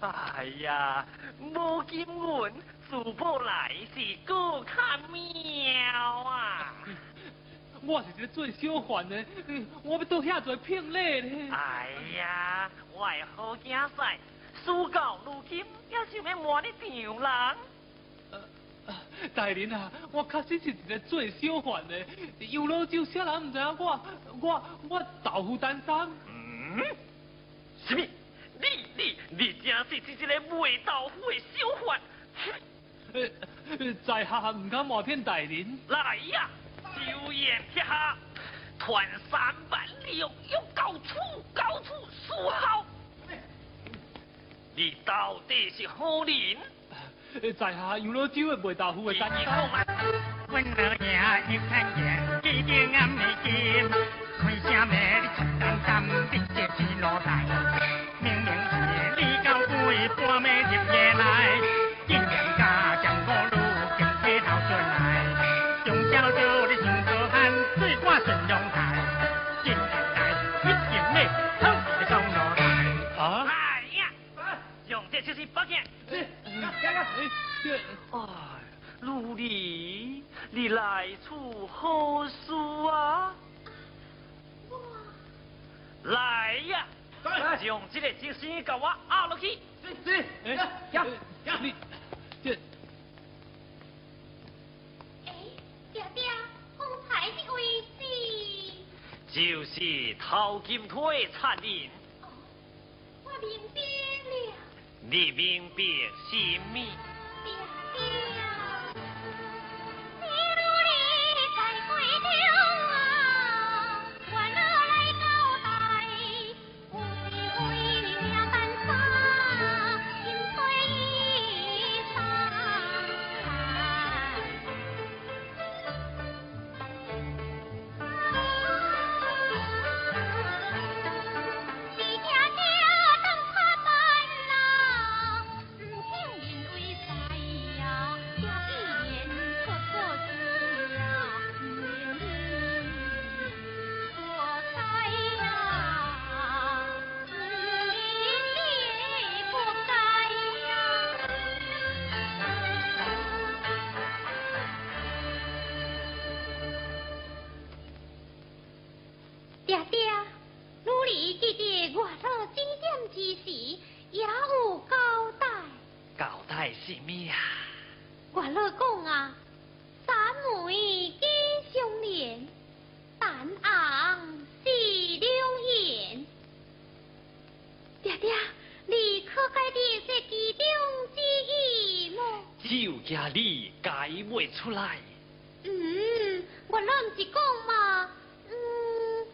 哎呀，无金运，珠宝来是够看妙啊！我是一个最小贩的，我要倒遐多聘礼呢。哎呀，我的好囝婿，输到如今也想要换你丈人。大人啊，我确实是一个最小贩的，有老酒啥人唔知影我，我我豆腐担山。嗯？什么？你你你真是一个卖豆腐的小贩？在下唔敢冒骗大人。来呀！酒宴撇下，团三万六，有高处高处数好。你到底是何人？在下杨老酒的卖豆腐的干爹。阮老爷一看见，几件暗的金，开声骂你出担担，直接去落台。中小酒你上高喊，水挂顺阳台，今日来一件咩，偷你到落台。啊！哎呀，用这就是宝剑。哎，陆离，你来处何事啊？来呀，将这个金丝给我压落去。是是，哎，你这，哎，爹爹，方才的位置，就是淘金腿残忍。哦，我明白了。你明白什么？外头讲啊，三妹几相连，但昂是两言。爹爹，你可解的这其中之意么？就家你解袂出来。嗯，我拢是讲嘛，嗯，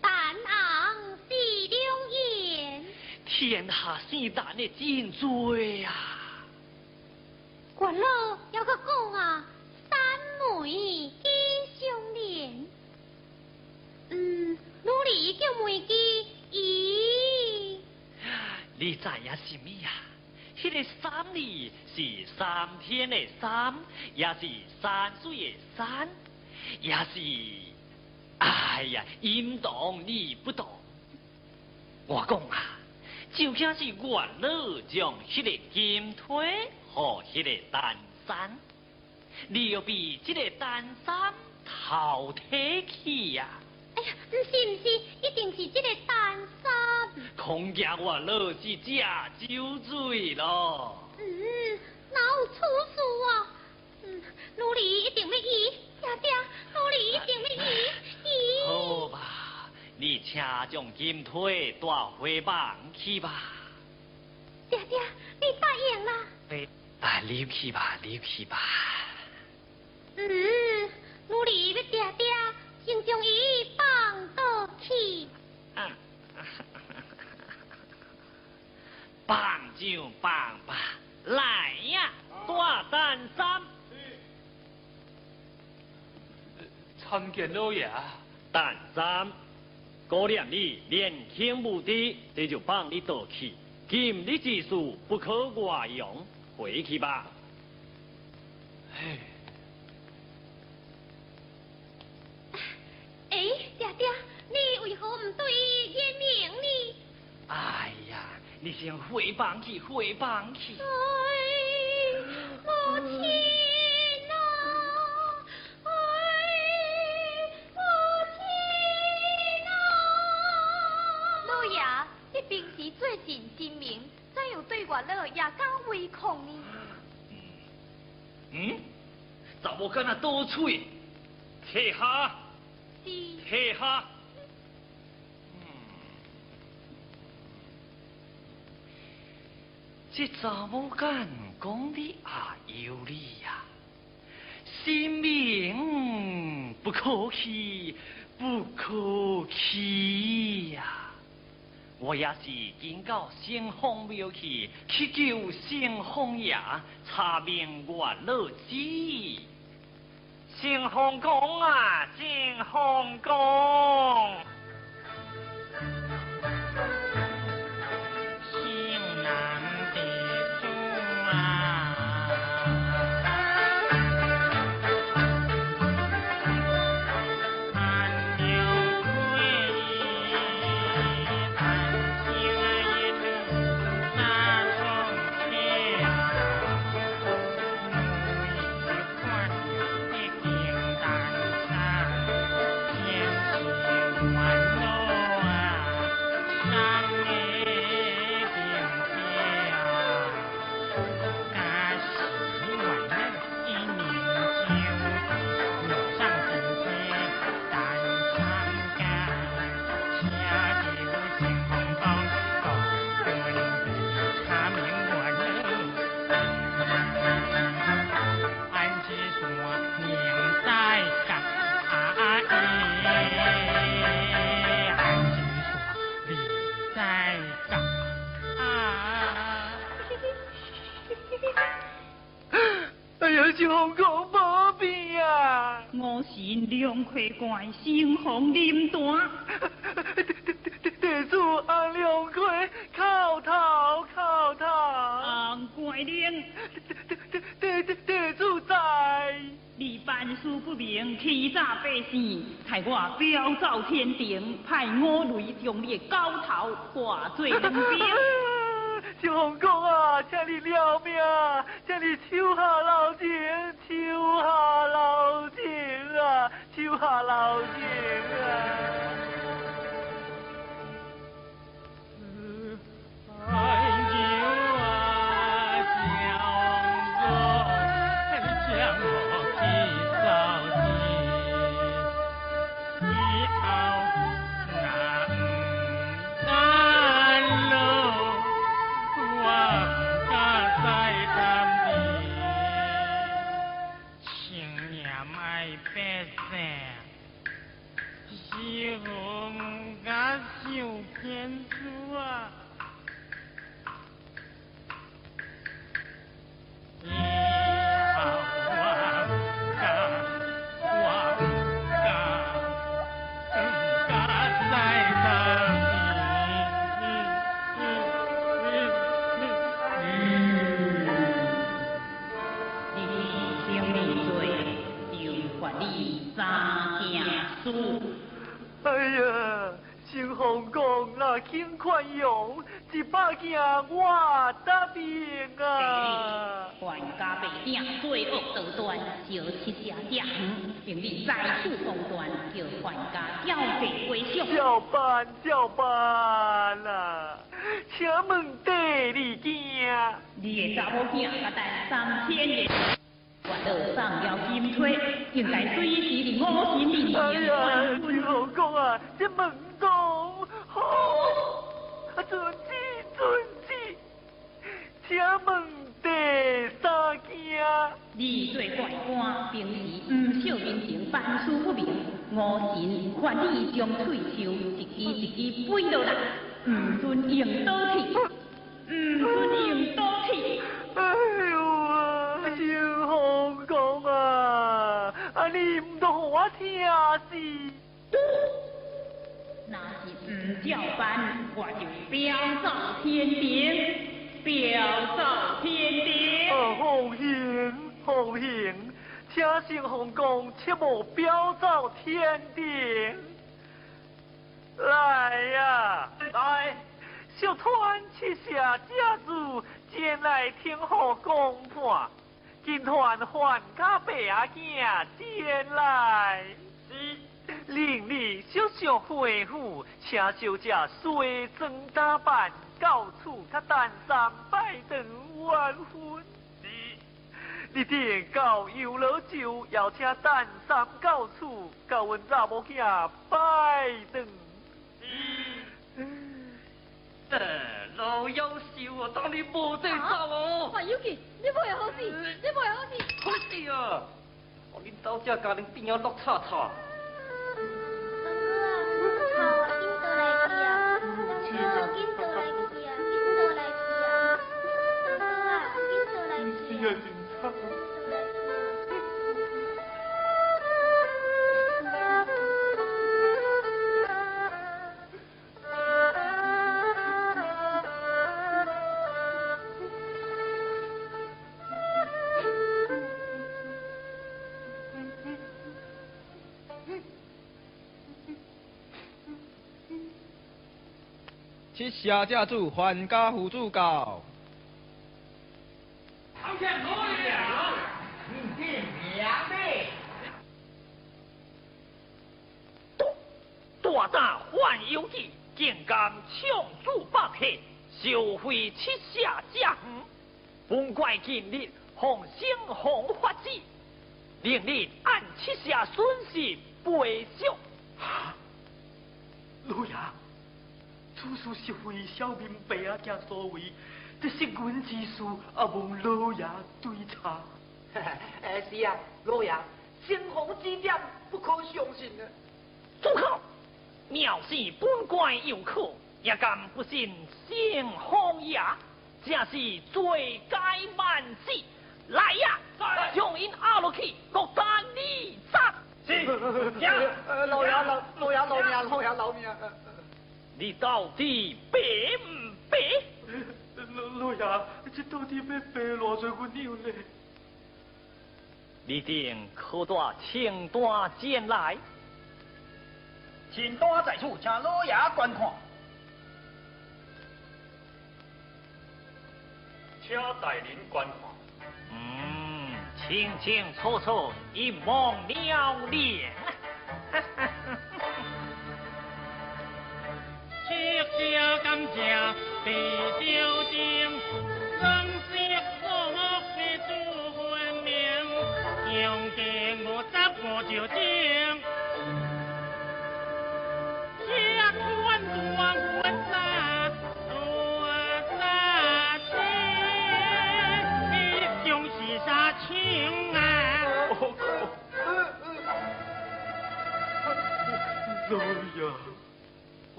但昂是两言。天下生蛋的真多啊！老要个讲啊，三妹几相连。嗯，努力叫妹记咦，你知影什么呀？迄、个三字是三天的三，也是山水的山，也是……哎呀，应当你不懂。我讲啊，就像是元老将迄个金腿和迄个丹山，你要比这个丹山头提起呀、哎呀，唔是唔是，一定是这个单身。恐惊我老是假酒醉咯。嗯，哪有出事啊？嗯，努力一定要医，爹爹，努力一定要医医。好吧，你请将金腿带回房去吧。爹爹，你答应啦？哎，啊，你去吧，离去吧。嗯，努力要爹爹先将伊放倒去。啊，棒就棒吧，来呀，大胆三。参见老爷。胆三，高念你年轻无敌，这就放你倒去。今日之事不可外扬，回去吧。哎，哎，爹爹，你为何唔对伊言明呢？哎呀，你先回房去，回房去。哎，母亲也敢违抗呢？嗯？怎么跟那多嘴？退下，是。退下。这查某敢讲的也有理呀？性命不可欺，不可欺呀！我也是经到先锋庙去去求先锋爷查明我老子。先锋公啊，先锋公。两块怪心红林丹，地主按两块叩头叩头。按怪令，地地地主在。你办事不明，欺诈百姓，害我飙走天庭，派五雷将你高头挂做两边。小红公啊，请你饶命，请你手下留情，手下留救下留情啊。宽容一百件我答应啊！全家被定罪恶多端，就七家家园，并立在处公断，叫全家交给归乡。交办交办啊！请问第你件？你的查某囝甲等三千年，我得上了金锤，应该随时的五心里哎呀，最后讲啊，这问讲好，啊，尊子尊。请问第三件？你做怪官，平时唔孝人情，办事不明，我神劝你将退休一支一支飞落来，唔准用刀去，唔准用刀去。哎呦啊，小红公啊，啊你唔同我听是？那是唔照办，我就飙走天庭。表奏天地。红杏，红杏，请圣红公切莫表奏天地。来呀，来，小团七下家族前来听候公判，今团还家伯阿囝前来。是。令你小小回府，请小姐随装打扮，到处他单三拜登完婚。你定到游乐酒，邀请单三到处，到阮查某囝拜登。呃，老优秀啊，当你无得走哦。范有吉，你不会好事，你不会好事。好事啊！我恁到这家庭变要落叉叉。七下家主还家父主告。大胆还有计，竟敢抢主百客，收回七下家园，本怪今日奉先皇法旨，令你按七下损失赔偿。老爷，此事是非小民白阿家所为，这是阮之事，阿望老爷对查。哎，是啊，老爷，先皇之点不可相信啊！住口！藐视本官有可，也敢不信先皇爷，正是罪该万死。来呀，将因押落去，各单你斩。是，老爷老老爷老命老爷老命。你到底白唔白？老老爷，这到底要白偌济阮娘呢？你定可带清单前来。清单在此，请老爷观看。请带您观看。嗯，清清楚楚，一目了然。七下甘蔗地朝廷，双色火的主分明，用计五十五就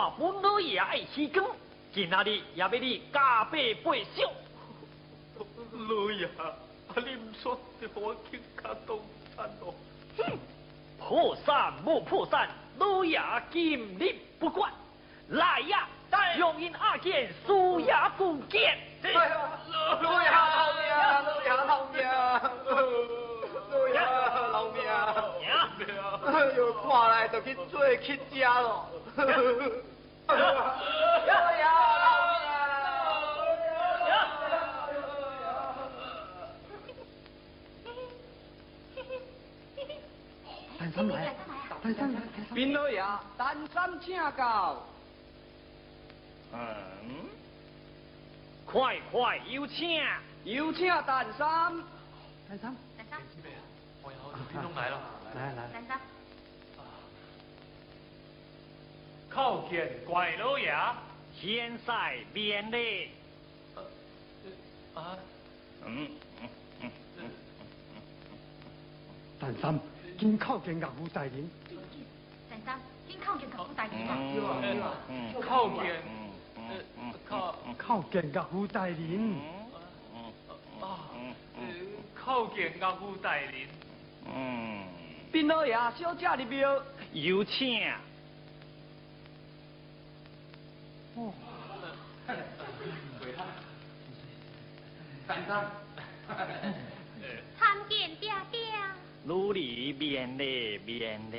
拍破本老爷的气功，今仔日也要你加倍赔偿。老爷，啊你唔说就我倾家荡产咯。哼，破产无破产，老爷今日不管。来呀，用因阿健输也不见。老爷老命，老爷老命，老爷老命。哎呦，看来就去做乞家咯。老爷老命。单三来，单三来，兵老爷，单三请教。嗯，快快有请，有请单三。单三，单三，我要兵东来了。来来。单三，叩见怪老爷。现在免礼。啊？嗯嗯嗯嗯单三，今叩见岳父大人。单三，今靠见岳父大人吧。嗯叩见。嗯靠叩见岳父大人。啊，叩见岳父大人。嗯，兵老爷，小姐入庙。有请。参见爹爹努力变得变得。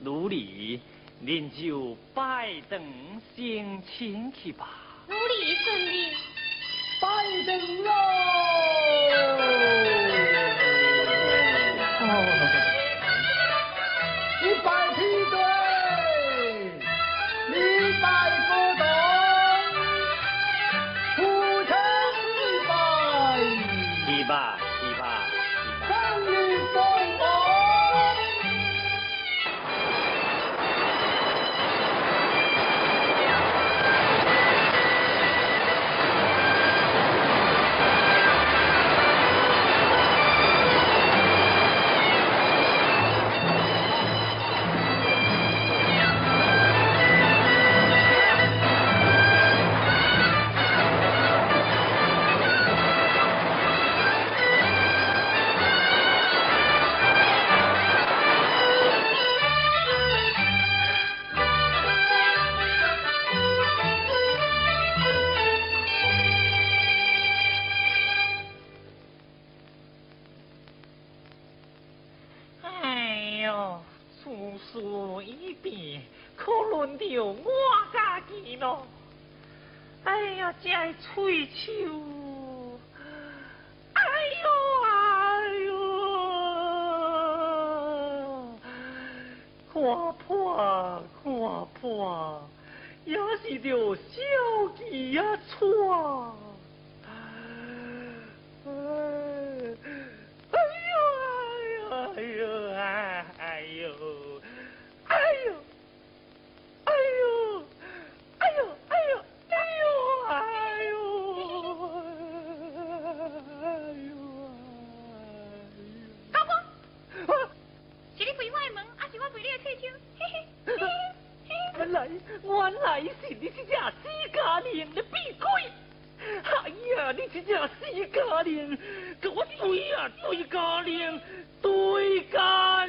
努力您就拜登相亲去吧。努力顺利。拜登喽可轮到我家己咯。哎呀，这翠秋，哎呦哎呦，看破看破，也是着小鸡一错。一只死家娘，跟我对啊对家娘，对家。